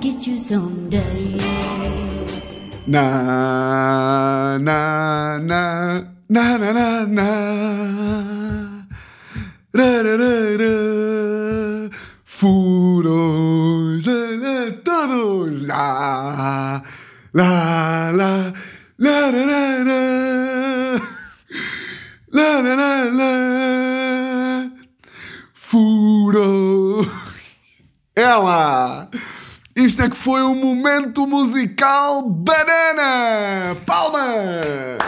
get you someday. Na, na, na, na, na, na, na. Ra, ra, ra, ra. Furos a todos. La, la, la, la, la, la, la. La, la, la, la. Furo. Ela! Isto é que foi o momento musical banana! Palmas!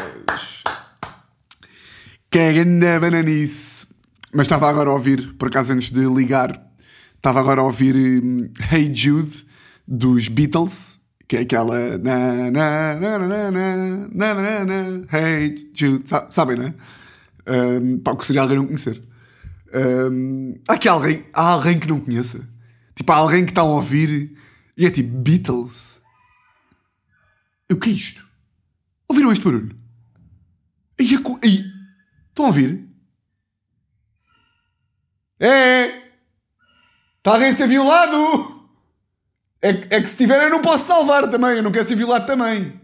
Caganda bananice! Mas estava agora a ouvir, por acaso antes de ligar, estava agora a ouvir Hey Jude dos Beatles, que é aquela. Na, na, na, na, na, na, na, na, hey Jude, sabem, né? Um, pá, que seria alguém não conhecer. Um, há, aqui alguém, há alguém que não conheça. Tipo, há alguém que está a ouvir e é tipo Beatles. O que é isto? Ouviram este barulho? Aí, co- aí. Estão a ouvir? É! Está alguém a ser violado! É, é que se tiver eu não posso salvar também, eu não quero ser violado também.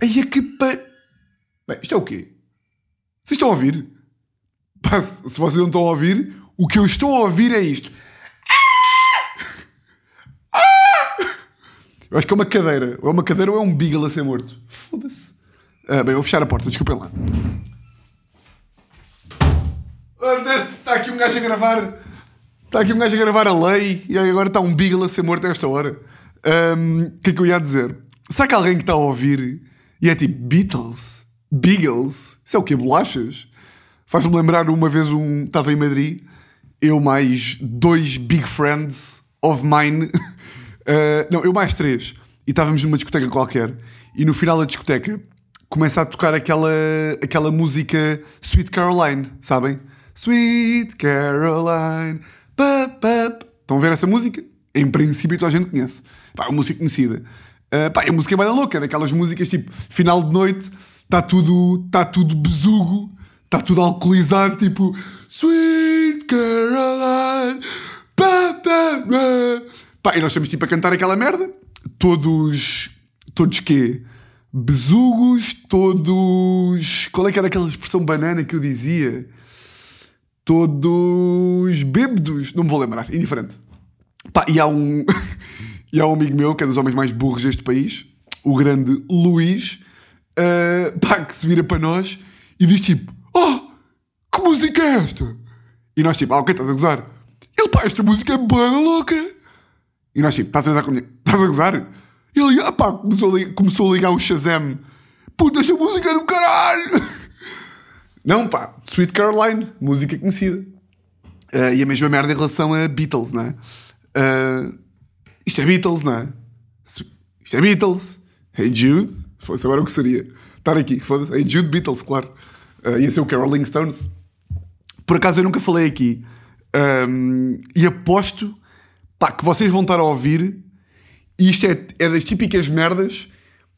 Aí é que pa... Bem, isto é o quê? Vocês estão a ouvir? Se vocês não estão a ouvir, o que eu estou a ouvir é isto. Eu acho que é uma cadeira. Ou é uma cadeira ou é um beagle a ser morto. Foda-se. Ah, bem, vou fechar a porta, desculpem lá. Está aqui um gajo a gravar. Está aqui um gajo a gravar a lei e agora está um beagle a ser morto a esta hora. O que é que eu ia dizer? Será que alguém que está a ouvir e é tipo Beatles? Beagles? Isso é o quê? Bolachas? Faz-me lembrar uma vez um. Estava em Madrid, eu mais dois big friends of mine. Uh, não, eu mais três. E estávamos numa discoteca qualquer. E no final da discoteca começa a tocar aquela, aquela música Sweet Caroline, sabem? Sweet Caroline. Pap, pap. Estão a ver essa música? Em princípio toda a gente conhece. Pá, é uma música conhecida. Uh, pá, a música é bem louca, é daquelas músicas tipo final de noite, está tudo, tá tudo besugo, está tudo alcoolizado, tipo Sweet Caroline. Pá, e nós estamos tipo a cantar aquela merda, todos, todos quê? Besugos, todos. Qual é que era aquela expressão banana que eu dizia? Todos bêbados, não me vou lembrar, indiferente. Pá, e há um. e há um amigo meu, que é dos homens mais burros deste país, o grande Luís, ah, pá, que se vira para nós e diz tipo: Oh, que música é esta? E nós tipo: Ah, ok, estás a gozar. Ele, pá, esta música é bem louca. E nós tipo: Estás a gozar comigo? Estás a gozar? E ele, ah, pá, começou a, ligar, começou a ligar o Shazam. Puta, esta música é do caralho! Não, pá, Sweet Caroline, música conhecida. Ah, e a mesma merda em relação a Beatles, não é? Ah, isto é Beatles, não é? Isto é Beatles. Hey Jude. Fosse agora o que seria. Estar aqui, foda-se. Hey Jude Beatles, claro. Ah, ia ser o que? Rolling Stones. Por acaso eu nunca falei aqui. Ahm, e aposto pá, que vocês vão estar a ouvir. E isto é, é das típicas merdas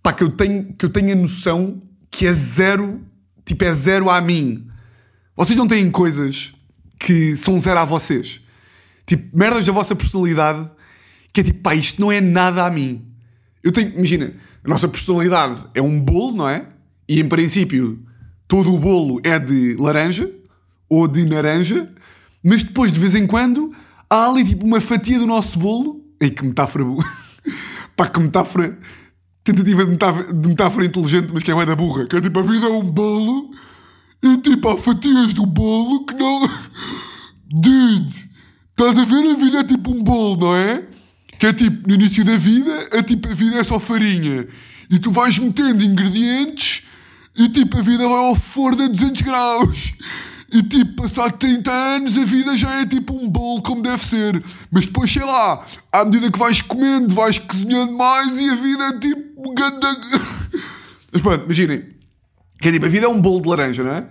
pá, que, eu tenho, que eu tenho a noção que é zero. Tipo, é zero a mim. Vocês não têm coisas que são zero a vocês. Tipo, merdas da vossa personalidade que é tipo, pá, isto não é nada a mim. Eu tenho, imagina, a nossa personalidade é um bolo, não é? E em princípio, todo o bolo é de laranja ou de naranja, mas depois, de vez em quando, há ali tipo uma fatia do nosso bolo. Ei, que metáfora boa. pá, que metáfora. Tentativa de metáfora, de metáfora inteligente, mas que é bem da burra. Que é tipo, a vida é um bolo e tipo, há fatias do bolo que não. Dude, estás a ver? A vida é tipo um bolo, não é? Que é tipo, no início da vida, é tipo, a vida é só farinha. E tu vais metendo ingredientes e tipo, a vida vai ao forno a 200 graus. E tipo, passado 30 anos, a vida já é tipo um bolo como deve ser. Mas depois, sei lá, à medida que vais comendo, vais cozinhando mais e a vida é tipo um ganda... Mas pronto, imaginem. Que é tipo, a vida é um bolo de laranja, não é?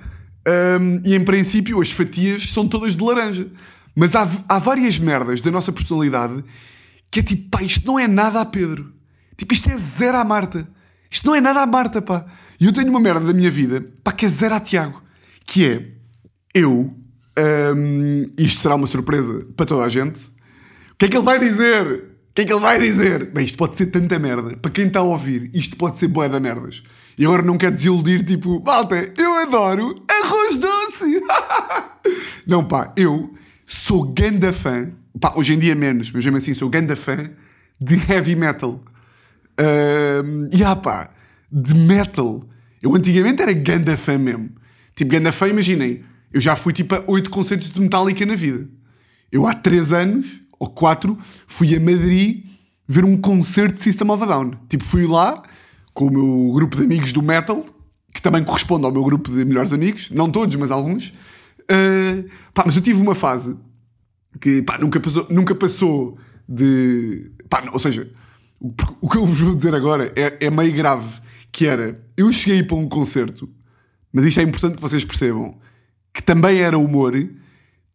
Hum, e em princípio as fatias são todas de laranja. Mas há, há várias merdas da nossa personalidade que é tipo, pá, isto não é nada a Pedro. Tipo, isto é zero à Marta. Isto não é nada à Marta, pá. E eu tenho uma merda da minha vida, pá, que é zero a Tiago. Que é, eu, hum, isto será uma surpresa para toda a gente. O que é que ele vai dizer? O que é que ele vai dizer? Bem, isto pode ser tanta merda. Para quem está a ouvir, isto pode ser bué da merdas. E agora não quer desiludir, tipo, malta, eu adoro arroz doce. não, pá, eu sou ganda fã. Pá, hoje em dia menos, mas mesmo assim sou ganda fã de heavy metal. Uh, e ah pá, de metal. Eu antigamente era ganda fã mesmo. Tipo, ganda fã, imaginem. Eu já fui tipo a oito concertos de Metallica na vida. Eu há três anos, ou quatro, fui a Madrid ver um concerto de System of a Down. Tipo, fui lá com o meu grupo de amigos do metal, que também corresponde ao meu grupo de melhores amigos. Não todos, mas alguns. Uh, pá, mas eu tive uma fase que pá, nunca, passou, nunca passou de. Pá, ou seja, o que eu vos vou dizer agora é, é meio grave. Que era, eu cheguei para um concerto, mas isto é importante que vocês percebam que também era humor,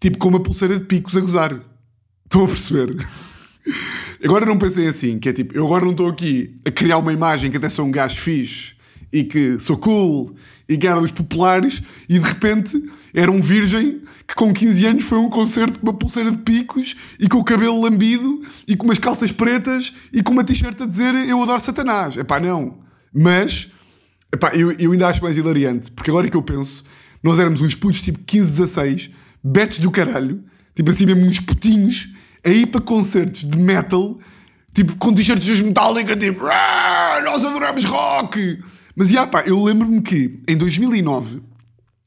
tipo com uma pulseira de picos a gozar. Estão a perceber? Agora não pensei assim, que é tipo, eu agora não estou aqui a criar uma imagem que até sou um gajo fixe e que sou cool e que era dos populares e de repente era um virgem que com 15 anos foi a um concerto com uma pulseira de picos e com o cabelo lambido e com umas calças pretas e com uma t-shirt a dizer eu adoro Satanás. É pá, não. Mas, epá, eu, eu ainda acho mais hilariante, porque agora que eu penso, nós éramos uns putos tipo 15, 16, betes do caralho, tipo assim mesmo uns putinhos, a ir para concertos de metal, tipo com t-shirts metálicas, tipo, nós adoramos rock. Mas, já pá, eu lembro-me que em 2009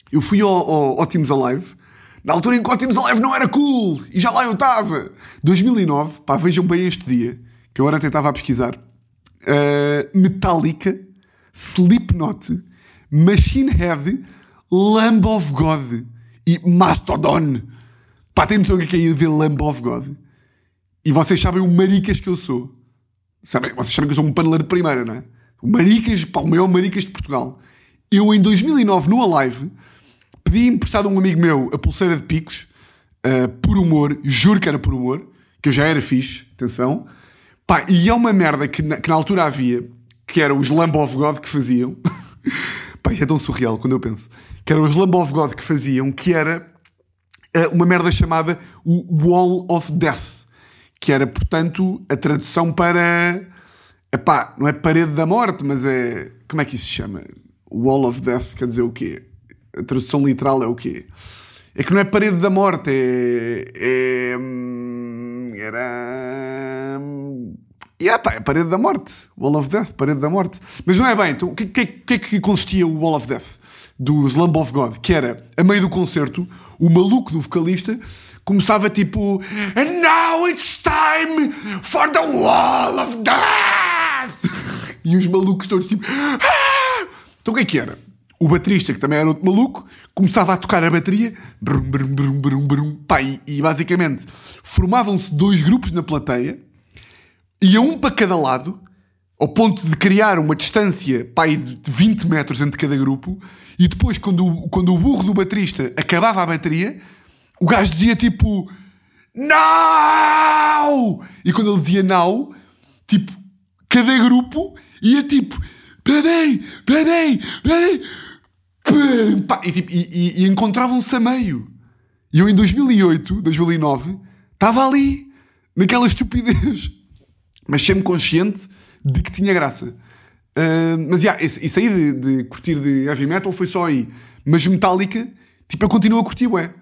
eu fui ao, ao, ao Teams Alive, na altura em que o Teams Alive não era cool, e já lá eu estava. 2009, pá, vejam bem este dia, que eu agora tentava a pesquisar. Uh, Metallica, Slipknot, Machine Head, Lamb of God e Mastodon. Pá, tem noção o que é ir ver Lamb of God? E vocês sabem o maricas que eu sou. Sabem, vocês sabem que eu sou um paneleiro de primeira, não é? O maricas, pá, o maior maricas de Portugal. Eu, em 2009, no Alive, pedi emprestado a um amigo meu a pulseira de picos, uh, por humor, juro que era por humor, que eu já era fixe, atenção. Pá, e é uma merda que na, que na altura havia, que era os Lamb of God que faziam. Pá, é tão surreal quando eu penso. Que eram os Lamb of God que faziam, que era uh, uma merda chamada o Wall of Death. Que era, portanto, a tradução para. Epá, não é parede da morte, mas é. Como é que isso se chama? Wall of Death quer dizer o quê? A tradução literal é o quê? É que não é parede da morte, é. é hum, era. E yeah, pá, é parede da morte. Wall of Death, parede da morte. Mas não é bem. Então, o que, que, que é que consistia o Wall of Death? Dos Lamb of God, que era, a meio do concerto, o maluco do vocalista começava tipo And now it's time for the Wall of Death! e os malucos todos tipo ah! Então o que é que era? O baterista, que também era outro maluco, começava a tocar a bateria brum, brum, brum, brum, brum, e, e basicamente formavam-se dois grupos na plateia ia um para cada lado, ao ponto de criar uma distância pai, de 20 metros entre cada grupo, e depois, quando, o, quando o burro do baterista acabava a bateria, o gajo dizia tipo Não! E quando ele dizia não, tipo, cada grupo ia tipo peraí, peraí. Pá, e, tipo, e, e, e encontravam-se a meio. E eu em 2008, 2009, estava ali, naquela estupidez mas sempre consciente de que tinha graça. Uh, mas yeah, isso aí de, de, curtir de heavy metal foi só aí. Mas Metallica, tipo, eu continuo a curtir, ué.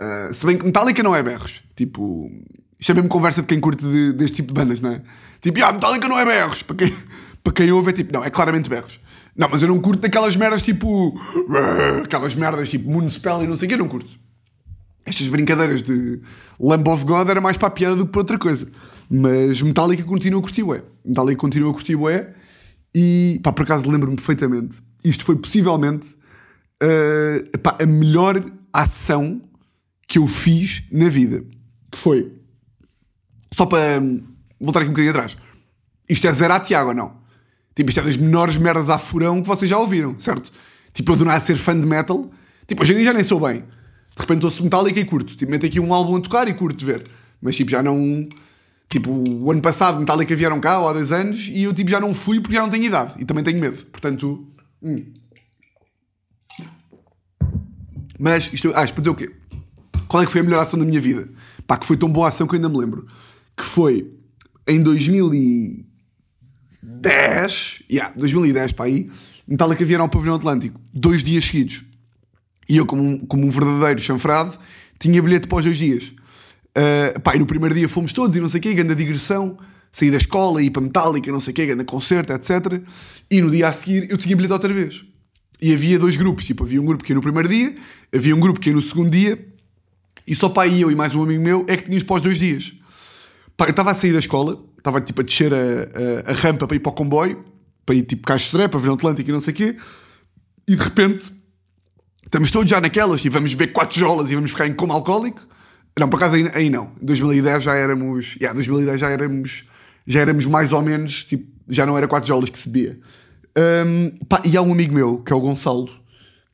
Uh, se bem que Metallica não é berros. Tipo, isto é mesmo conversa de quem curte de, deste tipo de bandas, não é? Tipo, ah, Metallica não é berros. Para quem, para quem ouve é tipo, não, é claramente berros. Não, mas eu não curto daquelas merdas tipo. Aquelas merdas tipo Moonspell e não sei o que, eu não curto. Estas brincadeiras de Lamb of God era mais para a piada do que para outra coisa. Mas Metallica continua a curtir ué. Metallica continua a curtir ué. E pá, por acaso lembro-me perfeitamente. Isto foi possivelmente uh, pá, a melhor ação que eu fiz na vida. Que foi. Só para voltar aqui um bocadinho atrás. Isto é zero a Tiago não? Tipo, isto é das menores merdas a furão que vocês já ouviram, certo? Tipo, eu do nada ser fã de metal. Tipo, hoje em dia já nem sou bem. De repente ouço Metallica e curto. Tipo, meto aqui um álbum a tocar e curto ver. Mas tipo, já não Tipo, o ano passado Metallica vieram cá, ou há dois anos, e eu tipo, já não fui porque já não tenho idade. E também tenho medo. Portanto. Hum. Mas, isto, ah, isto para dizer o quê? Qual é que foi a melhor ação da minha vida? Pá, que foi tão boa ação que eu ainda me lembro. Que foi em 2010, yeah, 2010 para aí, Metallica vieram ao Pavilhão Atlântico, dois dias seguidos. E eu, como um, como um verdadeiro chanfrado, tinha bilhete para os dois dias. Uh, pá, e no primeiro dia fomos todos e não sei o quê, grande digressão, saí da escola, ir para Metallica, não sei o quê, grande concerto, etc. E no dia a seguir eu tinha bilhete outra vez. E havia dois grupos, tipo, havia um grupo que ia no primeiro dia, havia um grupo que ia no segundo dia, e só para eu e mais um amigo meu é que tínhamos para os dois dias. Pá, eu estava a sair da escola, estava tipo a descer a, a, a, rampa para ir para o comboio, para ir tipo para ver o Atlântico e não sei o quê, e de repente estamos todos já naquelas e vamos beber quatro jolas e vamos ficar em coma alcoólico. Não, por acaso aí, aí não. Em 2010 já éramos. Yeah, 2010 já éramos. Já éramos mais ou menos. Tipo, já não era quatro jolas que se bebia. Um, pá, e há um amigo meu, que é o Gonçalo,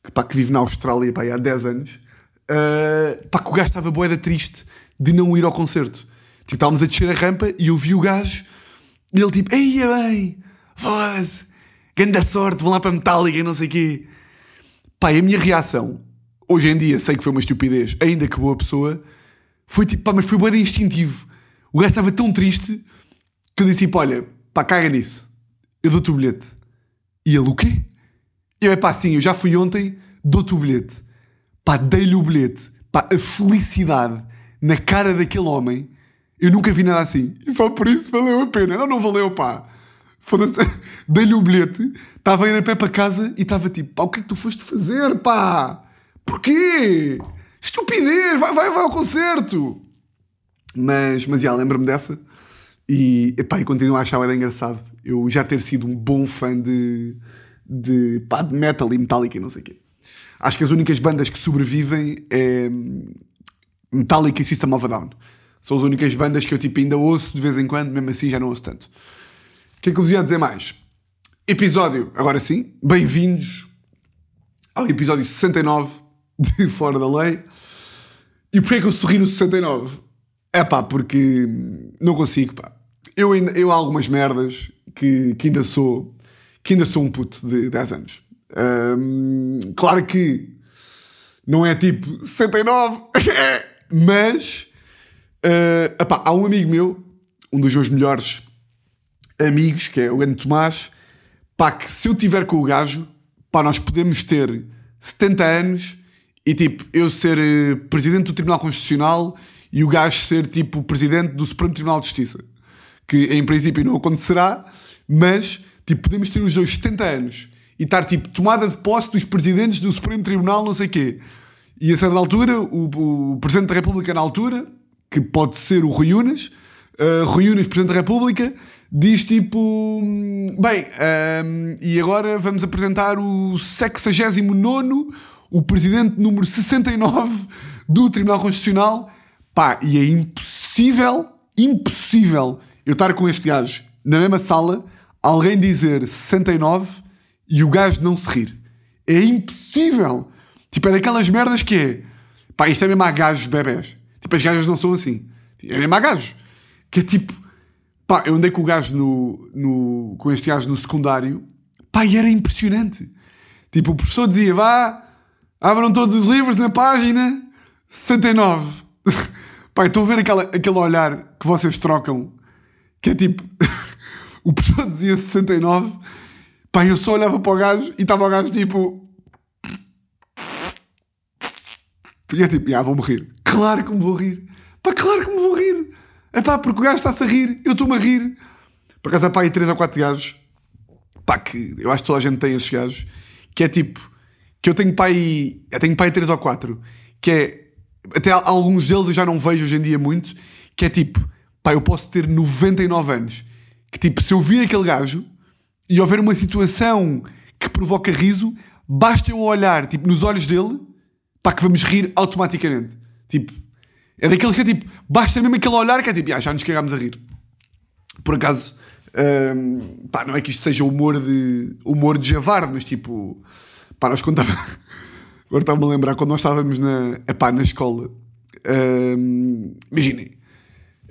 que, pá, que vive na Austrália pá, há 10 anos. Uh, pá, que o gajo estava boeda triste de não ir ao concerto. Tipo, estávamos a descer a rampa e eu vi o gajo e ele tipo, eia bem, foda-se, grande sorte, vão lá para Metallica e não sei o quê. Pá, e a minha reação, hoje em dia sei que foi uma estupidez, ainda que boa pessoa, foi tipo, pá, mas foi boeda instintivo. O gajo estava tão triste que eu disse, tipo, olha, pá, caga nisso, eu dou-te o bilhete. E ele, o quê? Eu, é pá, sim, eu já fui ontem, dou-te o bilhete. Pá, dei-lhe o bilhete. Pá, a felicidade na cara daquele homem, eu nunca vi nada assim. E só por isso valeu a pena. Não, não valeu, pá. Foda-se. Dei-lhe o bilhete, estava a ir a pé para casa e estava tipo, pá, o que é que tu foste fazer, pá? Porquê? Estupidez, vai, vai, vai ao concerto. Mas, mas já, lembro-me dessa. E, epá, e continuo a achar bem engraçado. Eu já ter sido um bom fã de, de, pá, de metal e metálica e não sei o quê. Acho que as únicas bandas que sobrevivem é Metallica e System of a Down. São as únicas bandas que eu tipo, ainda ouço de vez em quando, mesmo assim já não ouço tanto. O que é que eu vos ia dizer mais? Episódio, agora sim, bem-vindos ao episódio 69 de Fora da Lei. E porquê é que eu sorri no 69? É pá, porque não consigo, pá. Eu, ainda, eu há algumas merdas que, que ainda sou que ainda sou um puto de 10 anos. Claro que não é tipo 69, mas uh, epá, há um amigo meu, um dos meus melhores amigos, que é o Ano Tomás, pá, que se eu tiver com o gajo, pá, nós podemos ter 70 anos e tipo, eu ser uh, presidente do Tribunal Constitucional e o gajo ser tipo presidente do Supremo Tribunal de Justiça. Que em princípio não acontecerá, mas tipo, podemos ter os dois 70 anos e estar tipo tomada de posse dos presidentes do Supremo Tribunal, não sei quê. E a certa altura, o, o Presidente da República, na altura, que pode ser o Rui Unas, uh, Rui Unas, Presidente da República, diz tipo: Bem, um, e agora vamos apresentar o 69, o Presidente número 69 do Tribunal Constitucional. Pá, e é impossível, impossível eu estar com este gajo na mesma sala, alguém dizer 69 e o gajo não se rir. É impossível. Tipo, é daquelas merdas que é. Pá, isto é mesmo a gajos bebés. Tipo, as gajas não são assim. É mesmo a gajos. Que é tipo. Pá, eu andei com o gajo no, no, com este gajo no secundário. Pá, e era impressionante. Tipo, o professor dizia, vá, abram todos os livros na página 69. Pá, estou a ver aquela, aquele olhar que vocês trocam, que é tipo, o professor dizia 69, pá, eu só olhava para o gajo e estava o gajo tipo. E é tipo, ah, vou morrer. Claro que me vou rir. Pá, claro que me vou rir. É pá, porque o gajo está-se a rir, eu estou-me a rir. Por acaso há aí 3 ou 4 gajos, pá, que eu acho que toda a gente tem esses gajos, que é tipo, que eu tenho pá aí, eu tenho aí 3 ou 4, que é até alguns deles eu já não vejo hoje em dia muito, que é tipo, pá, eu posso ter 99 anos, que tipo, se eu vir aquele gajo e houver uma situação que provoca riso, basta eu olhar, tipo, nos olhos dele, pá, que vamos rir automaticamente. Tipo, é daquele que é tipo, basta mesmo aquele olhar que é tipo, ah, já nos cagámos a rir. Por acaso, hum, pá, não é que isto seja humor de, humor de javarde, mas tipo, pá, nós contávamos... Agora estava-me a lembrar quando nós estávamos na, epá, na escola. Um, imaginem,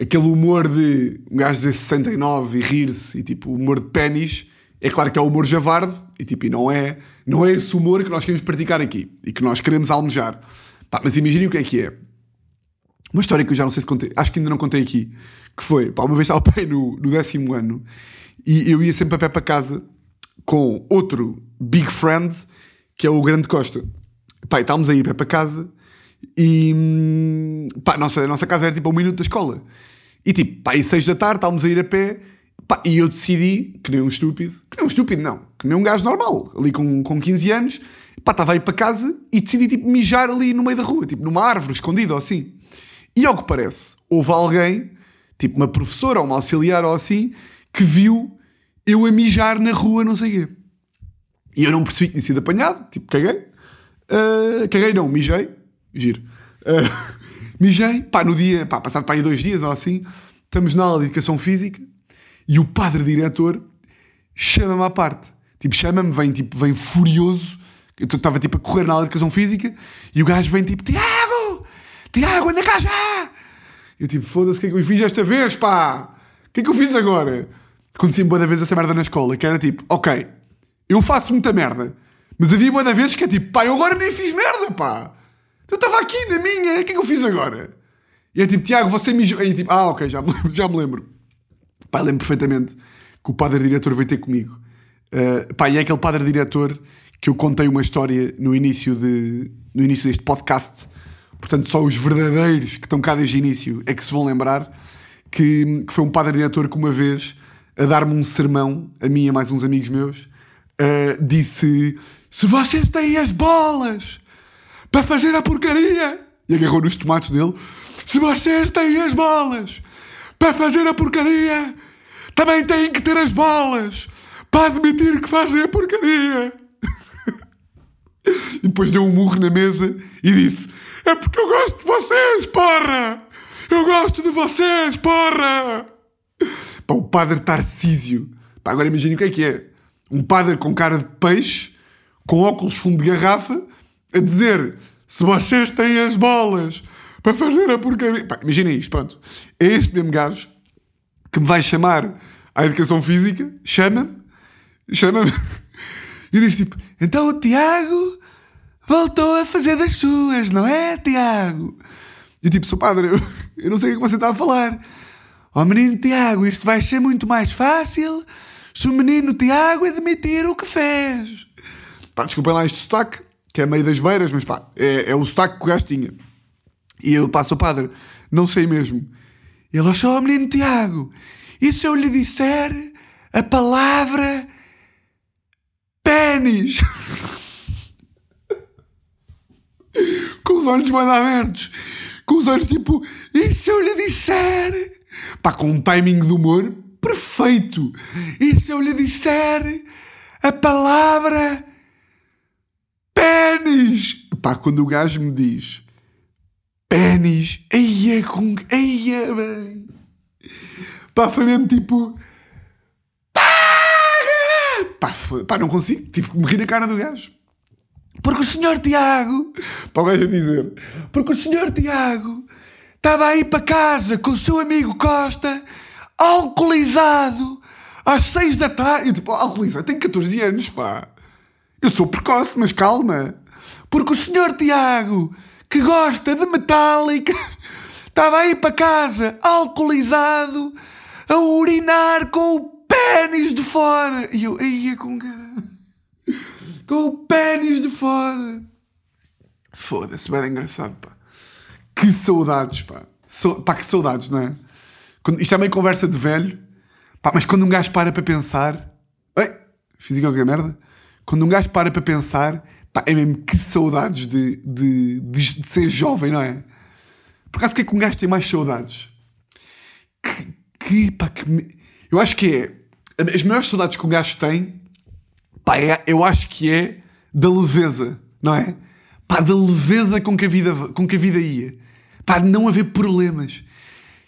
aquele humor de um gajo dizer 69 e rir-se e tipo, humor de pênis, é claro que é o humor javarde e tipo, e não é, não é esse humor que nós queremos praticar aqui e que nós queremos almejar. Pá, mas imaginem o que é que é. Uma história que eu já não sei se contei, acho que ainda não contei aqui, que foi, pá, uma vez estava pai no, no décimo ano e eu ia sempre a pé para casa com outro big friend, que é o Grande Costa. Pá, estávamos a ir a pé para casa e hum, pá, a nossa, a nossa casa era tipo a um minuto da escola. E tipo, pá, e seis da tarde estávamos a ir a pé pá, e eu decidi, que nem um estúpido, que nem um estúpido não, que nem um gajo normal, ali com, com 15 anos, pá, estava a ir para casa e decidi tipo mijar ali no meio da rua, tipo numa árvore escondida ou assim. E ao que parece, houve alguém, tipo uma professora ou uma auxiliar ou assim, que viu eu a mijar na rua, não sei o quê. E eu não percebi que tinha sido apanhado, tipo, caguei. Uh, caguei não, mijei. Giro. Uh, mijei, pá, no dia, pá, passado para aí dois dias ou assim, estamos na aula de Educação Física e o padre diretor chama-me à parte. Tipo, chama-me, vem, tipo, vem furioso. Eu estava, tipo, a correr na aula de Educação Física e o gajo vem, tipo, Tiago! Tiago, anda cá já! Eu, tipo, foda-se, o que é que eu fiz esta vez, pá? O que é que eu fiz agora? Acontecia-me boa vez essa merda na escola, que era tipo, ok, eu faço muita merda, mas havia boa vez que é tipo, pá, eu agora nem fiz merda, pá. Eu estava aqui na minha, o que é que eu fiz agora? E é tipo, Tiago, você me. E tipo, ah, ok, já me lembro. Já me lembro. Pá, lembro perfeitamente que o padre diretor veio ter comigo. Uh, pá, e é aquele padre diretor que eu contei uma história no início, de, no início deste podcast. Portanto, só os verdadeiros que estão cá desde o início é que se vão lembrar que, que foi um padre diretor que uma vez, a dar-me um sermão, a mim e a mais uns amigos meus, uh, disse: Se vocês têm as bolas para fazer a porcaria, e agarrou nos tomates dele: Se vocês têm as bolas para fazer a porcaria, também têm que ter as bolas para admitir que fazem a porcaria. e depois deu um murro na mesa e disse: É porque eu gosto de vocês, porra! Eu gosto de vocês, porra! Pá, o padre Tarcísio. Pá, agora imagine o que é que é. Um padre com cara de peixe, com óculos fundo de garrafa, a dizer: se vocês têm as bolas para fazer a porcaria. Pá, imaginem isto, pronto. É este mesmo gajo que me vai chamar à educação física, chama-me, chama-me, e diz tipo: então o Tiago voltou a fazer das suas, não é, Tiago? E tipo, sou padre, eu, eu não sei o que você está a falar. Ó oh, menino Tiago, isto vai ser muito mais fácil se o menino Tiago admitir o que fez. Pá, desculpem lá este sotaque, que é meio das beiras, mas pá, é, é o sotaque que o gajo tinha. E eu passo ao padre, não sei mesmo. E ele achou, oh, menino Tiago, e se eu lhe disser a palavra pênis? Com os olhos mais abertos com os olhos tipo, e se eu lhe disser? Pá, com um timing de humor perfeito. E se eu lhe disser a palavra pênis? Pá, quando o gajo me diz pênis, eia com. eia bem. Pá, foi mesmo tipo. Pá, foi, pá, não consigo, tive que me rir na cara do gajo. Porque o senhor Tiago, para o gajo dizer, porque o senhor Tiago estava aí para casa com o seu amigo Costa, alcoolizado, às seis da tarde. E tipo, alcoolizado, tenho 14 anos, pá. Eu sou precoce, mas calma. Porque o senhor Tiago, que gosta de metálica, estava aí para casa, alcoolizado, a urinar com o pênis de fora. E eu, ia com cara com o pênis de fora. Foda-se, bem engraçado, pá. Que saudades, pá. So, pá, que saudades, não é? Quando, isto é meio conversa de velho, pá, mas quando um gajo para para pensar. Ei, fiz qualquer merda. Quando um gajo para para pensar, pá, é mesmo que saudades de, de, de, de ser jovem, não é? Por acaso, o que é que um gajo tem mais saudades? Que, que pá, que. Me... Eu acho que é. As maiores saudades que um gajo tem pá, é, eu acho que é da leveza, não é? Pá, da leveza com que a vida, com que a vida ia. Pá, de não haver problemas.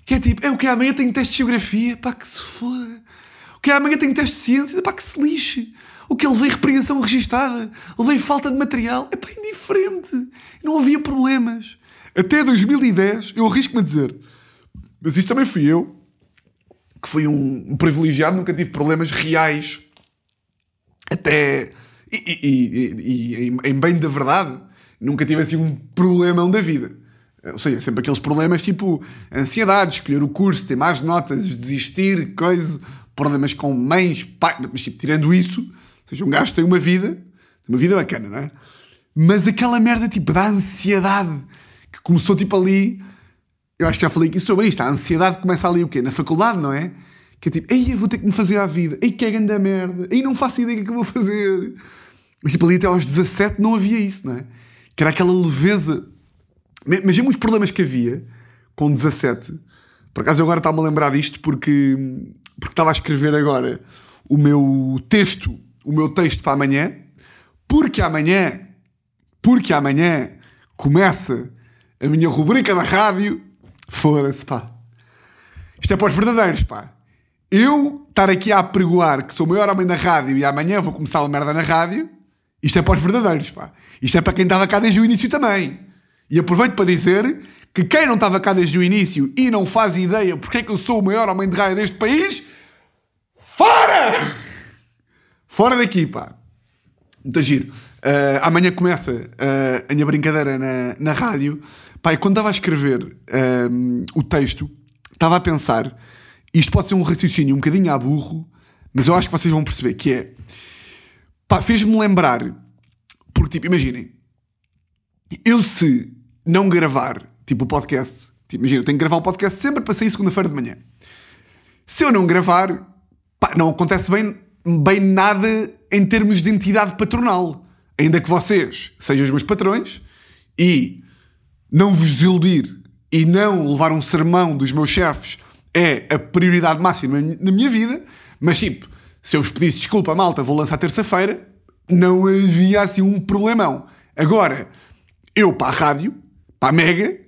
Que é tipo, é o que amanhã tenho teste de geografia, pá, que se foda. O que amanhã tenho teste de ciência, pá, que se lixe. O que ele veio repreensão registada, levei falta de material, é pá, indiferente. Não havia problemas. Até 2010, eu arrisco-me a dizer, mas isto também fui eu, que fui um privilegiado, nunca tive problemas reais até. E, e, e, e, em bem da verdade, nunca tive assim um problemão da vida. Ou seja, sempre aqueles problemas tipo ansiedade, escolher o curso, ter mais notas, desistir, coisa, problemas com mães, pai, mas tipo, tirando isso, ou seja, um gajo tem uma vida, uma vida bacana, não é? Mas aquela merda tipo da ansiedade que começou tipo ali, eu acho que já falei aqui sobre isto, a ansiedade começa ali o quê? Na faculdade, não é? Que é tipo, ei, eu vou ter que me fazer à vida, ei, que é grande merda, ei, não faço ideia do que eu vou fazer. Mas tipo ali até aos 17 não havia isso, não é? Que era aquela leveza Imagina muitos problemas que havia com 17. Por acaso eu agora estava-me a lembrar disto porque, porque estava a escrever agora o meu texto, o meu texto para amanhã, porque amanhã, porque amanhã começa a minha rubrica da rádio. Foda-se, pá. Isto é para os verdadeiros, pá. Eu estar aqui a apregoar que sou o maior homem da rádio e amanhã vou começar a merda na rádio, isto é para os verdadeiros, pá. Isto é para quem estava cá desde o início também. E aproveito para dizer que quem não estava cá desde o início e não faz ideia porque é que eu sou o maior homem de raio deste país, fora! Fora daqui, pá. Muito giro. Uh, amanhã começa uh, a minha brincadeira na, na rádio. E quando estava a escrever uh, o texto, estava a pensar, isto pode ser um raciocínio um bocadinho a burro, mas eu acho que vocês vão perceber que é. Pá, fez-me lembrar, porque tipo, imaginem, eu se não gravar, tipo, o podcast. Tipo, imagina, eu tenho que gravar o podcast sempre para sair segunda-feira de manhã. Se eu não gravar, pá, não acontece bem, bem nada em termos de entidade patronal. Ainda que vocês sejam os meus patrões e não vos iludir e não levar um sermão dos meus chefes é a prioridade máxima na minha vida, mas tipo, se eu vos pedisse desculpa, malta, vou lançar terça-feira, não havia assim um problemão. Agora, eu para a rádio para a Mega,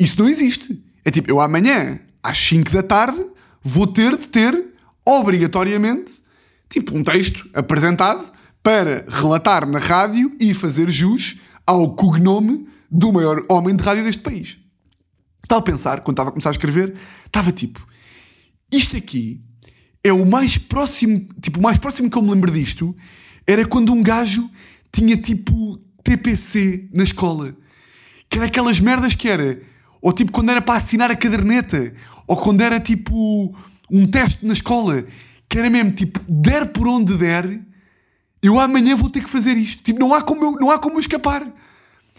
isso não existe. É tipo, eu amanhã, às 5 da tarde, vou ter de ter, obrigatoriamente, tipo um texto apresentado para relatar na rádio e fazer jus ao cognome do maior homem de rádio deste país. Estava a pensar, quando estava a começar a escrever, estava tipo, isto aqui é o mais próximo, tipo, o mais próximo que eu me lembro disto era quando um gajo tinha tipo TPC na escola que era aquelas merdas que era, ou tipo quando era para assinar a caderneta, ou quando era tipo um teste na escola, que era mesmo tipo, der por onde der, eu amanhã vou ter que fazer isto. Tipo, não há como eu, não há como eu escapar.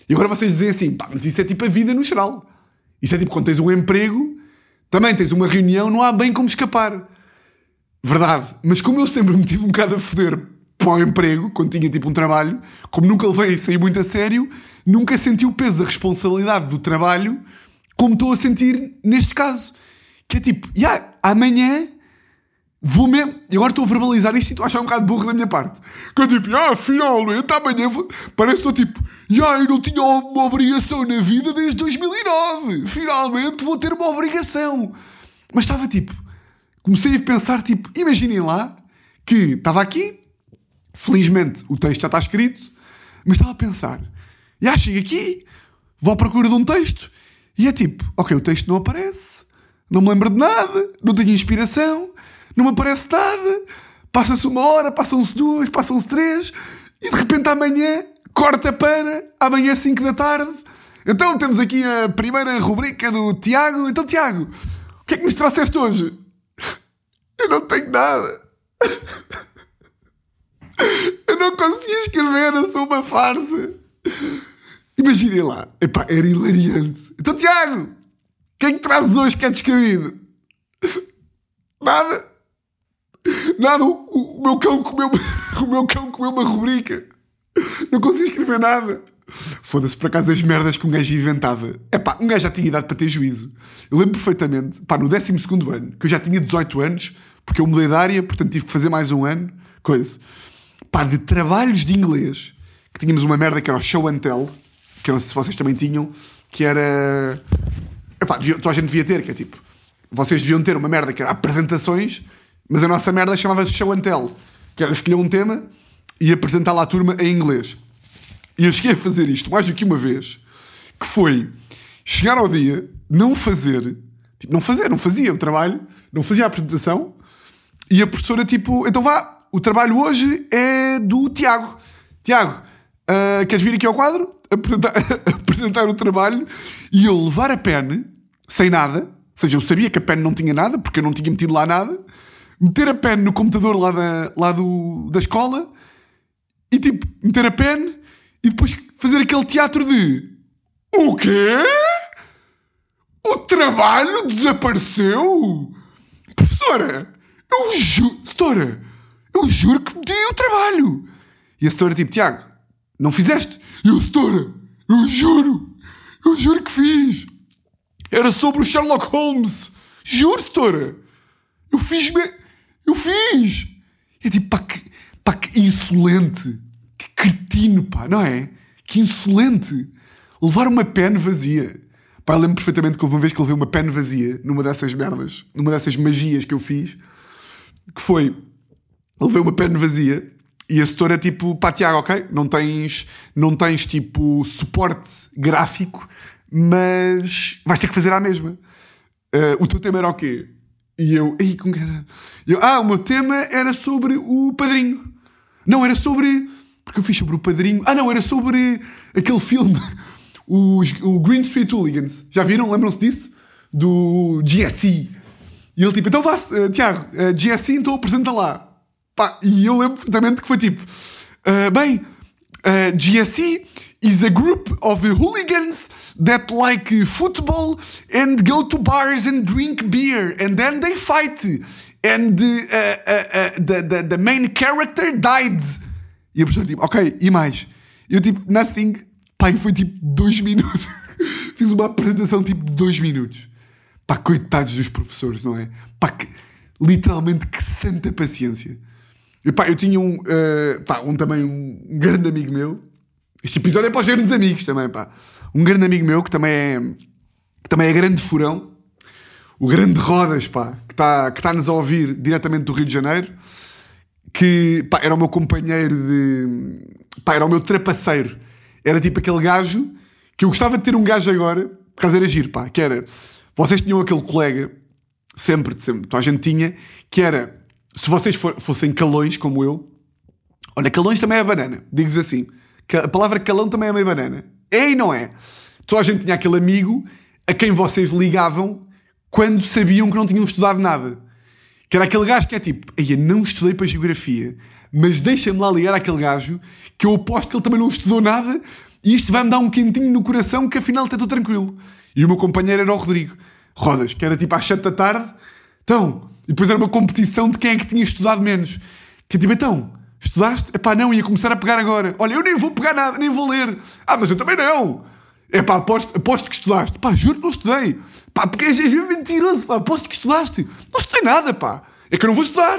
E agora vocês dizem assim, pá, mas isso é tipo a vida no geral. Isso é tipo quando tens um emprego, também tens uma reunião, não há bem como escapar. Verdade. Mas como eu sempre me tive um bocado a foder para o emprego, quando tinha tipo um trabalho, como nunca levei isso aí muito a sério, nunca senti o peso da responsabilidade do trabalho como estou a sentir neste caso. Que é tipo, yeah, amanhã vou mesmo. E agora estou a verbalizar isto e estou a achar um bocado burro da minha parte. Que é tipo, ah, finalmente amanhã vou... parece que estou tipo, já eu não tinha uma obrigação na vida desde 2009. Finalmente vou ter uma obrigação. Mas estava tipo, comecei a pensar, tipo, imaginem lá que estava aqui, felizmente o texto já está escrito, mas estava a pensar, já chego aqui, vou à procura de um texto. E é tipo, ok, o texto não aparece, não me lembro de nada, não tenho inspiração, não me aparece nada. Passa-se uma hora, passam-se duas, passam-se três, e de repente amanhã corta para amanhã 5 da tarde. Então temos aqui a primeira rubrica do Tiago. Então, Tiago, o que é que nos trouxeste hoje? Eu não tenho nada. Eu não consegui escrever, eu sou uma farsa. Imaginem lá. Epá, era hilariante. Então, Tiago, quem é que trazes hoje que é descabido? Nada. Nada. O, o, meu cão comeu, o meu cão comeu uma rubrica. Não consigo escrever nada. Foda-se, por acaso as merdas que um gajo inventava. É pá, um gajo já tinha idade para ter juízo. Eu lembro perfeitamente, pá, no 12 ano, que eu já tinha 18 anos, porque eu mudei de área, portanto tive que fazer mais um ano, coisa. Pá, de trabalhos de inglês, que tínhamos uma merda que era o show and tell, que eu não sei se vocês também tinham, que era. Epá, toda a gente devia ter, que é tipo. Vocês deviam ter uma merda que era apresentações, mas a nossa merda chamava-se show and tell, que era escolher um tema e apresentar lá à turma em inglês. E eu cheguei a fazer isto mais do que uma vez, que foi chegar ao dia, não fazer, tipo, não fazer, não fazia o trabalho, não fazia a apresentação, e a professora, tipo, então vá, o trabalho hoje é do Tiago. Tiago, uh, queres vir aqui ao quadro? apresentar, apresentar o trabalho e eu levar a pen sem nada, ou seja, eu sabia que a pen não tinha nada, porque eu não tinha metido lá nada, meter a pen no computador lá da, lá do, da escola e tipo, meter a pen e depois fazer aquele teatro de o quê? O trabalho desapareceu? Professora, eu juro, setora, eu juro que meti o trabalho. E a setora tipo, Tiago, não fizeste? E eu, setora, eu juro, eu juro que fiz. Era sobre o Sherlock Holmes. Juro, setora. Eu fiz, me... eu fiz. É tipo, pá, que, pá, que insolente. Que cretino, pá, não é? Que insolente. Levar uma pen vazia. Pá, eu lembro perfeitamente que houve uma vez que levei uma pen vazia numa dessas merdas, numa dessas magias que eu fiz, que foi, levei uma pen vazia e a setora tipo, pá Tiago, ok, não tens, não tens tipo suporte gráfico, mas vais ter que fazer a mesma. Uh, o teu tema era o quê? E eu, ei, com cara. Eu, ah, o meu tema era sobre o padrinho. Não, era sobre. Porque eu fiz sobre o padrinho. Ah, não, era sobre aquele filme, o, o Green Street Hooligans. Já viram? Lembram-se disso? Do GSE. E ele tipo, então vá, uh, Tiago, uh, GSE, então apresenta lá. Pá, e eu lembro perfeitamente que foi tipo, uh, bem, uh, GSE is a group of hooligans that like football and go to bars and drink beer and then they fight and uh, uh, uh, the, the, the main character died. E a pessoa tipo, ok, e mais? Eu tipo, nothing. Pai, foi tipo dois minutos. Fiz uma apresentação tipo de dois minutos. Pá, coitados dos professores, não é? Pá, que, literalmente que santa paciência. E pá, eu tinha um, uh, pá, um também um grande amigo meu. Este episódio é para os grandes amigos também, pá. Um grande amigo meu que também é, que também é grande furão. O grande Rodas, pá, que está que tá nos a ouvir diretamente do Rio de Janeiro. Que, pá, era o meu companheiro de... Pá, era o meu trapaceiro. Era tipo aquele gajo que eu gostava de ter um gajo agora, por causa era giro, pá, que era... Vocês tinham aquele colega, sempre, sempre, então a gente tinha, que era se vocês for, fossem calões como eu, olha, calões também é banana, digo-vos assim. A palavra calão também é meio banana. É e não é. Toda a gente tinha aquele amigo a quem vocês ligavam quando sabiam que não tinham estudado nada. Que era aquele gajo que é tipo, eu não estudei para geografia, mas deixa-me lá ligar àquele gajo que eu aposto que ele também não estudou nada e isto vai-me dar um quentinho no coração que afinal está tudo tranquilo. E o meu companheiro era o Rodrigo Rodas, que era tipo às 7 da tarde. Então, e depois era uma competição de quem é que tinha estudado menos. Que tipo, então, estudaste? Epá, não, ia começar a pegar agora. Olha, eu nem vou pegar nada, nem vou ler. Ah, mas eu também não. Epá, aposto, aposto que estudaste. Pá, juro que não estudei. Pá, porque és, és mentiroso, pá, aposto que estudaste. Não estudei nada, pá. É que eu não vou estudar.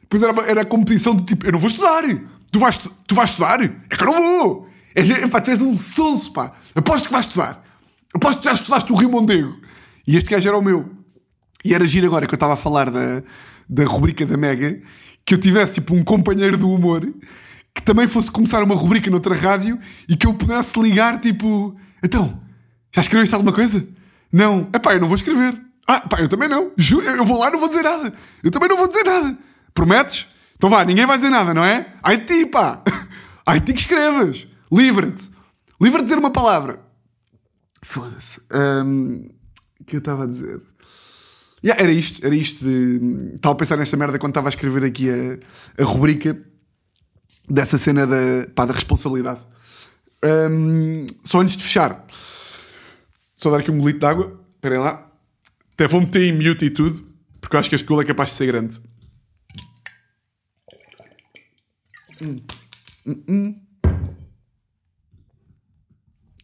Depois era, era a competição de tipo, eu não vou estudar. Tu vais, tu vais estudar? É que eu não vou. É, epá, tu és um sonso, pá. Aposto que vais estudar. Aposto que já estudaste o Rio Mondego. E este gajo era o meu. E era giro agora que eu estava a falar da, da rubrica da Mega, que eu tivesse tipo um companheiro do humor que também fosse começar uma rubrica noutra rádio e que eu pudesse ligar tipo, então, já escreveste alguma coisa? Não. É pá, eu não vou escrever. Ah, pá, eu também não. Juro, eu vou lá e não vou dizer nada. Eu também não vou dizer nada. Prometes? Então vá, ninguém vai dizer nada, não é? Ai ti, pá. Ai ti que escrevas. Livra-te. Livra-te de dizer uma palavra. Foda-se. Um, que eu estava a dizer? Yeah, era isto, era isto de. Estava a pensar nesta merda quando estava a escrever aqui a, a rubrica dessa cena da, pá, da responsabilidade. Um, só antes de fechar, só dar aqui um golito de água. Esperem lá. Até vou meter em mute e tudo, porque eu acho que este golo é capaz de ser grande. Hum. Hum, hum.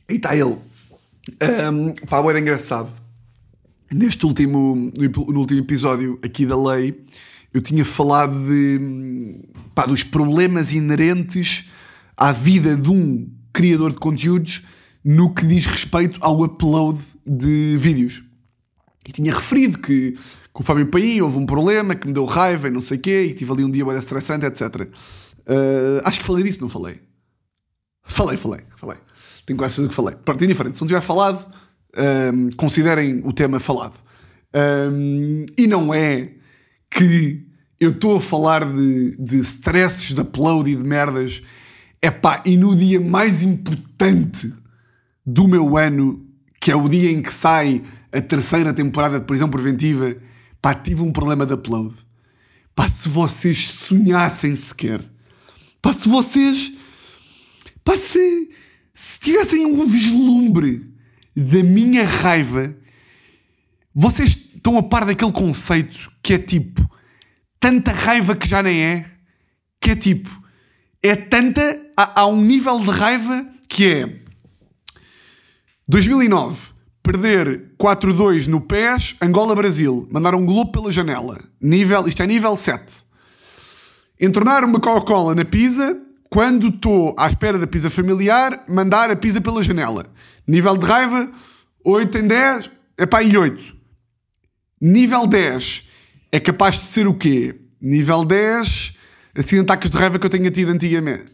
Aí está ele. Um, pá, era engraçado Neste último, no último episódio aqui da lei, eu tinha falado de, pá, dos problemas inerentes à vida de um criador de conteúdos no que diz respeito ao upload de vídeos. E tinha referido que com o Fábio Paim houve um problema que me deu raiva e não sei o quê, e tive ali um dia bem estressante, etc. Uh, acho que falei disso, não falei? Falei, falei, falei. Tenho quase certeza que falei. Pronto, indiferente. Se não tiver falado, um, considerem o tema falado. Um, e não é que eu estou a falar de, de stresses de upload e de merdas. É pá, e no dia mais importante do meu ano, que é o dia em que sai a terceira temporada de prisão preventiva, pá, tive um problema de upload. Pá, se vocês sonhassem sequer, pá, se vocês, pá, se, se tivessem um vislumbre da minha raiva, vocês estão a par daquele conceito que é tipo, tanta raiva que já nem é, que é tipo, é tanta, há, há um nível de raiva que é 2009, perder 4-2 no PES, Angola-Brasil, mandar um globo pela janela, nível, isto é nível 7. Entornar uma Coca-Cola na pizza, quando estou à espera da pizza familiar, mandar a pizza pela janela. Nível de raiva, 8 em 10, epá, e 8. Nível 10 é capaz de ser o quê? Nível 10, assim, ataques de raiva que eu tenha tido antigamente.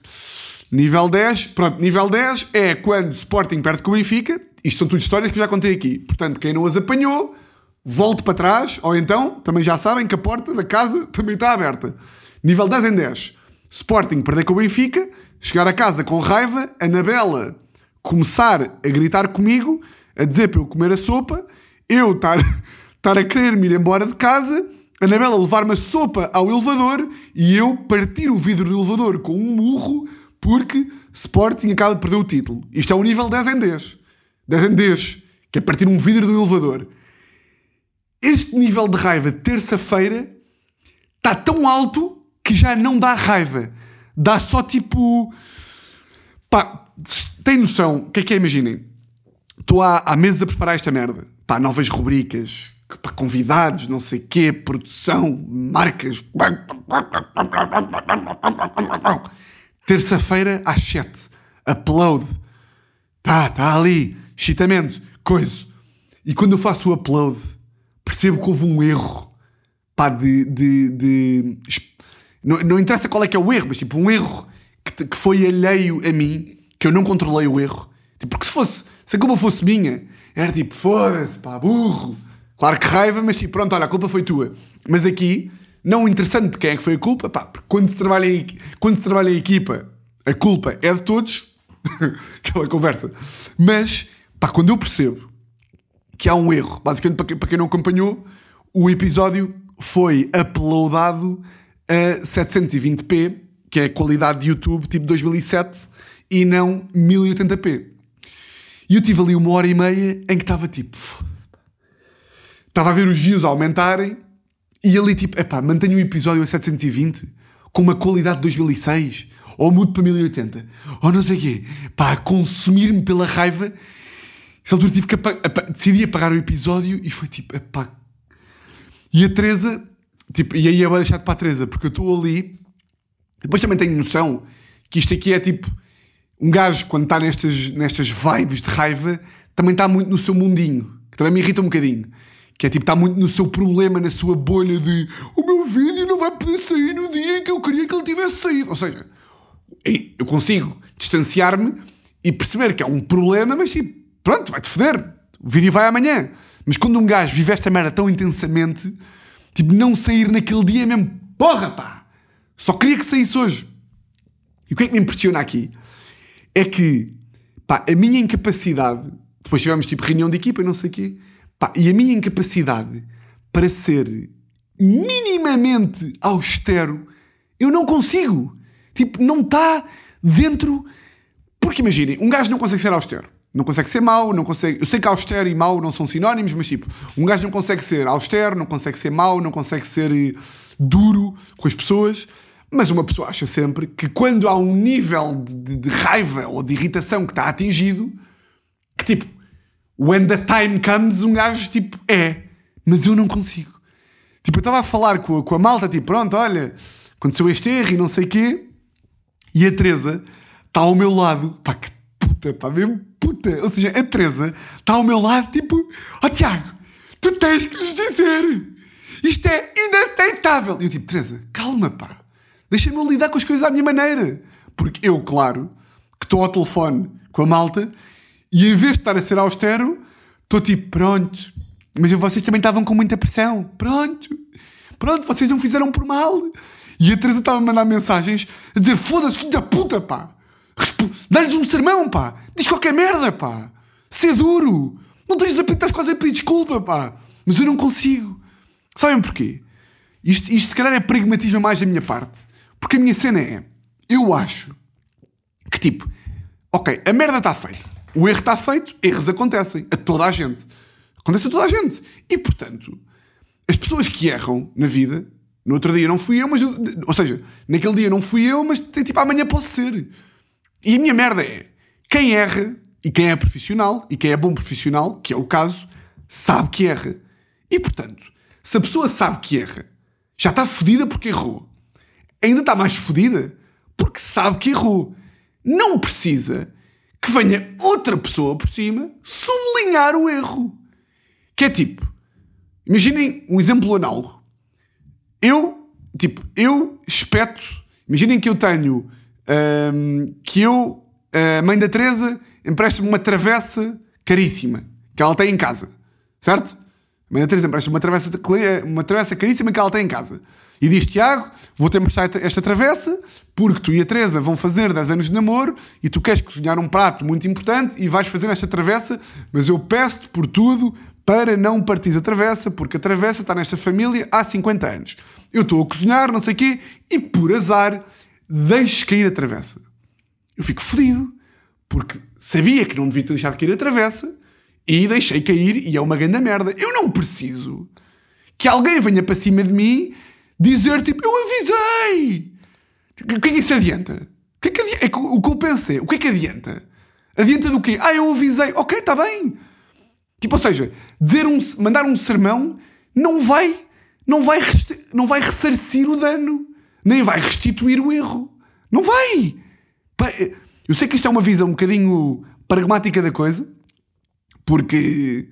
Nível 10, pronto, nível 10 é quando Sporting perde com o Benfica. Isto são tudo histórias que já contei aqui. Portanto, quem não as apanhou, volte para trás, ou então, também já sabem que a porta da casa também está aberta. Nível 10 em 10. Sporting perder com o Benfica, chegar a casa com raiva, Anabela começar a gritar comigo, a dizer para eu comer a sopa, eu estar, estar a querer me ir embora de casa, Anabela levar-me a sopa ao elevador e eu partir o vidro do elevador com um murro porque Sporting acaba de perder o título. Isto é o nível 10 em 10. 10 em 10, que é partir um vidro do elevador. Este nível de raiva, terça-feira, está tão alto que já não dá raiva. Dá só tipo. Pá, tem noção? O que é que é? Imaginem. Estou há, há meses a preparar esta merda. Pá, novas rubricas, pá, convidados, não sei quê, produção, marcas. Terça-feira às 7. Upload. Tá, tá ali. Chitamento. Coisa. E quando eu faço o upload, percebo que houve um erro. Pá, de. de, de... Não, não interessa qual é que é o erro, mas tipo, um erro que, que foi alheio a mim, que eu não controlei o erro. Tipo, porque se fosse. Se a culpa fosse minha, era tipo, foda-se, pá, burro. Claro que raiva, mas tipo, pronto, olha, a culpa foi tua. Mas aqui, não interessante quem é que foi a culpa, pá, porque quando se trabalha em, quando se trabalha em equipa, a culpa é de todos. Aquela conversa. Mas, pá, quando eu percebo que há um erro, basicamente para quem, para quem não acompanhou, o episódio foi uploadado a 720p, que é a qualidade de YouTube tipo 2007, e não 1080p. E eu tive ali uma hora e meia em que estava tipo. Estava a ver os views aumentarem e ali tipo, epá, mantenho o episódio a 720 com uma qualidade de 2006 ou mudo para 1080 ou não sei o quê. Pá, consumir-me pela raiva. Essa altura tive que apa decidi apagar o episódio e foi tipo, epá. E a Teresa, tipo, e aí eu vou deixar para a Teresa, porque eu estou ali. Depois também tenho noção que isto aqui é tipo um gajo, quando está nestas, nestas vibes de raiva, também está muito no seu mundinho, que também me irrita um bocadinho. Que é tipo, está muito no seu problema, na sua bolha de o meu vídeo não vai poder sair no dia em que eu queria que ele tivesse saído. Ou seja, eu consigo distanciar-me e perceber que é um problema, mas tipo, pronto, vai-te foder. O vídeo vai amanhã. Mas quando um gajo vive esta merda tão intensamente, tipo, não sair naquele dia mesmo, porra, pá, só queria que saísse hoje. E o que é que me impressiona aqui? É que pá, a minha incapacidade, depois tivemos tipo reunião de equipa, não sei o quê, pá, e a minha incapacidade para ser minimamente austero, eu não consigo. Tipo, não está dentro. Porque imaginem, um gajo não consegue ser austero. Não consegue ser mau, não consegue. Eu sei que austero e mau não são sinónimos, mas tipo, um gajo não consegue ser austero, não consegue ser mau, não consegue ser eh, duro com as pessoas. Mas uma pessoa acha sempre que quando há um nível de, de, de raiva ou de irritação que está atingido, que tipo, when the time comes, um gajo tipo, é. Mas eu não consigo. Tipo, eu estava a falar com a, com a malta, tipo, pronto, olha, aconteceu este erro e não sei o quê. E a Teresa está ao meu lado, pá, que puta, pá, mesmo puta. Ou seja, a Teresa está ao meu lado, tipo, ó oh, Tiago, tu tens que lhes dizer, isto é inaceitável. E eu tipo, Teresa, calma, pá. Deixem-me lidar com as coisas à minha maneira. Porque eu, claro, que estou ao telefone com a malta e em vez de estar a ser austero, estou tipo, pronto. Mas vocês também estavam com muita pressão. Pronto. Pronto, vocês não fizeram por mal. E a Teresa estava a mandar mensagens a dizer: foda-se, filho da puta, pá. Dá-lhes um sermão, pá. Diz qualquer merda, pá. Ser duro. Não tens a estás quase a pedir desculpa, pá. Mas eu não consigo. Sabem porquê? Isto, isto se calhar é pragmatismo mais da minha parte. Porque a minha cena é, eu acho que tipo, ok, a merda está feita. O erro está feito, erros acontecem a toda a gente. Acontece a toda a gente. E portanto, as pessoas que erram na vida, no outro dia não fui eu, mas. Ou seja, naquele dia não fui eu, mas tipo, amanhã posso ser. E a minha merda é: quem erra, e quem é profissional, e quem é bom profissional, que é o caso, sabe que erra. E portanto, se a pessoa sabe que erra, já está fodida porque errou. Ainda está mais fodida porque sabe que errou. Não precisa que venha outra pessoa por cima sublinhar o erro. Que é tipo, imaginem um exemplo análogo. Eu, tipo, eu espeto, imaginem que eu tenho, hum, que eu, a mãe da Teresa, empresta-me uma travessa caríssima, que ela tem em casa, certo? A mãe da Teresa empresta uma travessa, uma travessa caríssima que ela tem em casa. E diz, Tiago, vou-te emprestar esta travessa, porque tu e a Teresa vão fazer 10 anos de namoro e tu queres cozinhar um prato muito importante e vais fazer esta travessa, mas eu peço-te por tudo para não partir a travessa, porque a travessa está nesta família há 50 anos. Eu estou a cozinhar, não sei o quê, e por azar, deixo cair a travessa. Eu fico fodido, porque sabia que não devia ter deixado cair a travessa, e deixei cair, e é uma grande merda. Eu não preciso que alguém venha para cima de mim dizer tipo, eu avisei! O que é que isso adianta? O que é que, adianta? É o que eu pensei, o que é que adianta? Adianta do quê? Ah, eu avisei. Ok, está bem. Tipo, ou seja, dizer um, mandar um sermão não vai, não vai, não vai ressarcir o dano, nem vai restituir o erro. Não vai. Eu sei que isto é uma visão um bocadinho pragmática da coisa, porque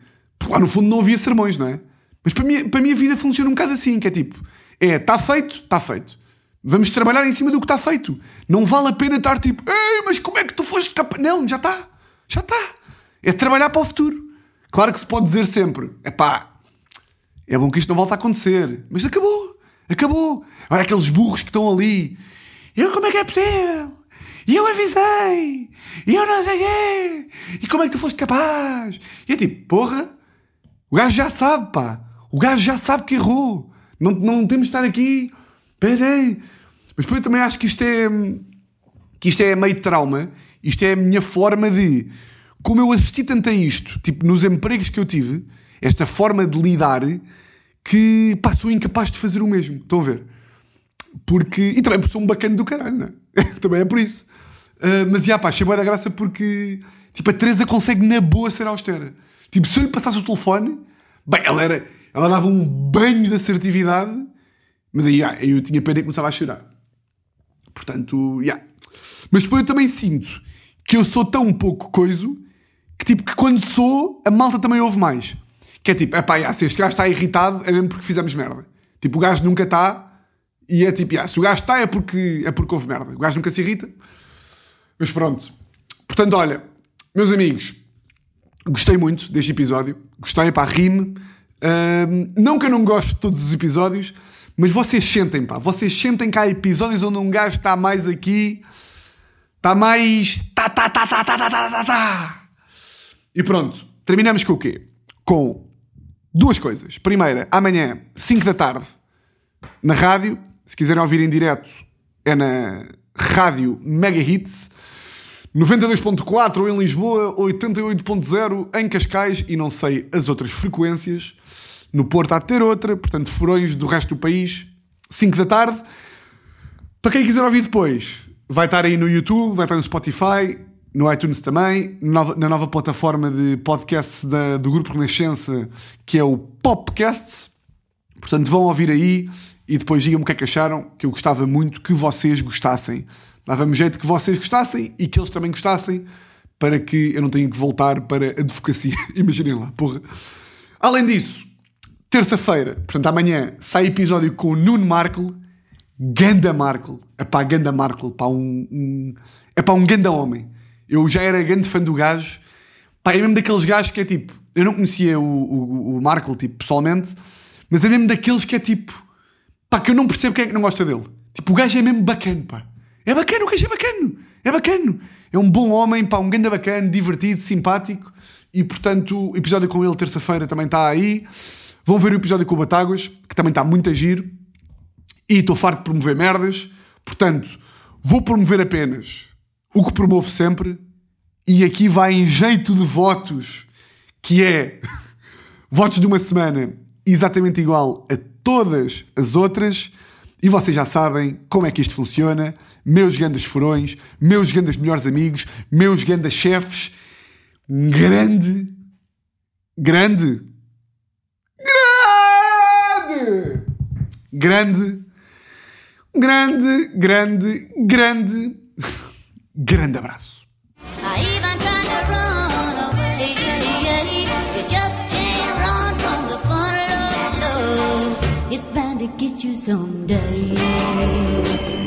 lá no fundo não havia sermões, não é? Mas para mim, para a minha vida funciona um bocado assim, que é tipo, é, está feito, está feito. Vamos trabalhar em cima do que está feito. Não vale a pena estar tipo, ei, mas como é que tu foste capaz? Não, já está. Já está. É trabalhar para o futuro. Claro que se pode dizer sempre, é pá, é bom que isto não volte a acontecer. Mas acabou. Acabou. Agora aqueles burros que estão ali. Eu como é que é possível? E eu avisei. E eu não sei quê. E como é que tu foste capaz? E é tipo, porra, o gajo já sabe, pá. O gajo já sabe que errou. Não, não temos de estar aqui. Peraí. Mas depois eu também acho que isto é. que isto é meio trauma. Isto é a minha forma de. Como eu assisti tanto a isto, tipo, nos empregos que eu tive, esta forma de lidar, que pá, sou incapaz de fazer o mesmo. Estão a ver? Porque. E também porque sou um bacana do caralho, não é? também é por isso. Uh, mas, já, pá, achei boa da graça porque, tipo, a Teresa consegue na boa ser austera. Tipo, se eu lhe passasse o telefone, bem, ela era ela dava um banho de assertividade, mas aí, aí eu tinha pena e começava a chorar. Portanto, yeah. Mas depois eu também sinto que eu sou tão pouco coiso que, tipo, que quando sou, a malta também ouve mais. Que é tipo, é pá, yeah, se este gajo está irritado é mesmo porque fizemos merda. Tipo, o gajo nunca está e é tipo, yeah, se o gajo está é porque, é porque houve merda. O gajo nunca se irrita. Mas pronto. Portanto, olha, meus amigos, gostei muito deste episódio. Gostei, pá, rime não que eu não goste de todos os episódios, mas vocês sentem, pá, vocês sentem que há episódios onde um gajo está mais aqui, está mais. Tá, tá, tá, tá, tá, tá, tá, tá, tá. E pronto, terminamos com o quê? Com duas coisas. Primeira, amanhã, 5 da tarde, na rádio, se quiserem ouvir em direto, é na Rádio Mega Hits. 92.4 em Lisboa, 88.0 em Cascais e não sei as outras frequências. No Porto há de ter outra, portanto, furões do resto do país, 5 da tarde. Para quem quiser ouvir depois, vai estar aí no YouTube, vai estar no Spotify, no iTunes também, na nova plataforma de podcast da, do Grupo Renascença, que é o Popcasts. Portanto, vão ouvir aí e depois digam-me o que é que acharam, que eu gostava muito que vocês gostassem. Dava-me jeito que vocês gostassem e que eles também gostassem, para que eu não tenha que voltar para a advocacia. Imaginem lá, porra. Além disso, Terça-feira, portanto amanhã, sai episódio com o Nuno Markle, Ganda Markle. É pá, Ganda Markle, pá, um, um, é pá, um ganda homem. Eu já era grande fã do gajo. Pá, é mesmo daqueles gajos que é tipo, eu não conhecia o, o, o Markle, tipo, pessoalmente, mas é mesmo daqueles que é tipo, pá, que eu não percebo quem é que não gosta dele. Tipo, o gajo é mesmo bacana, pá. É bacana, o gajo é bacana. É bacana. É um bom homem, pá, um ganda bacana, divertido, simpático. E portanto, o episódio com ele terça-feira também está aí. Vão ver o episódio com o Batáguas, que também está muito a giro. E estou farto de promover merdas. Portanto, vou promover apenas o que promovo sempre. E aqui vai em jeito de votos, que é votos de uma semana exatamente igual a todas as outras. E vocês já sabem como é que isto funciona. Meus grandes furões, meus grandes melhores amigos, meus grandes chefes. Um grande, grande, grande, grande, grande, grande, grande, grande abraço. It's bound to get you someday.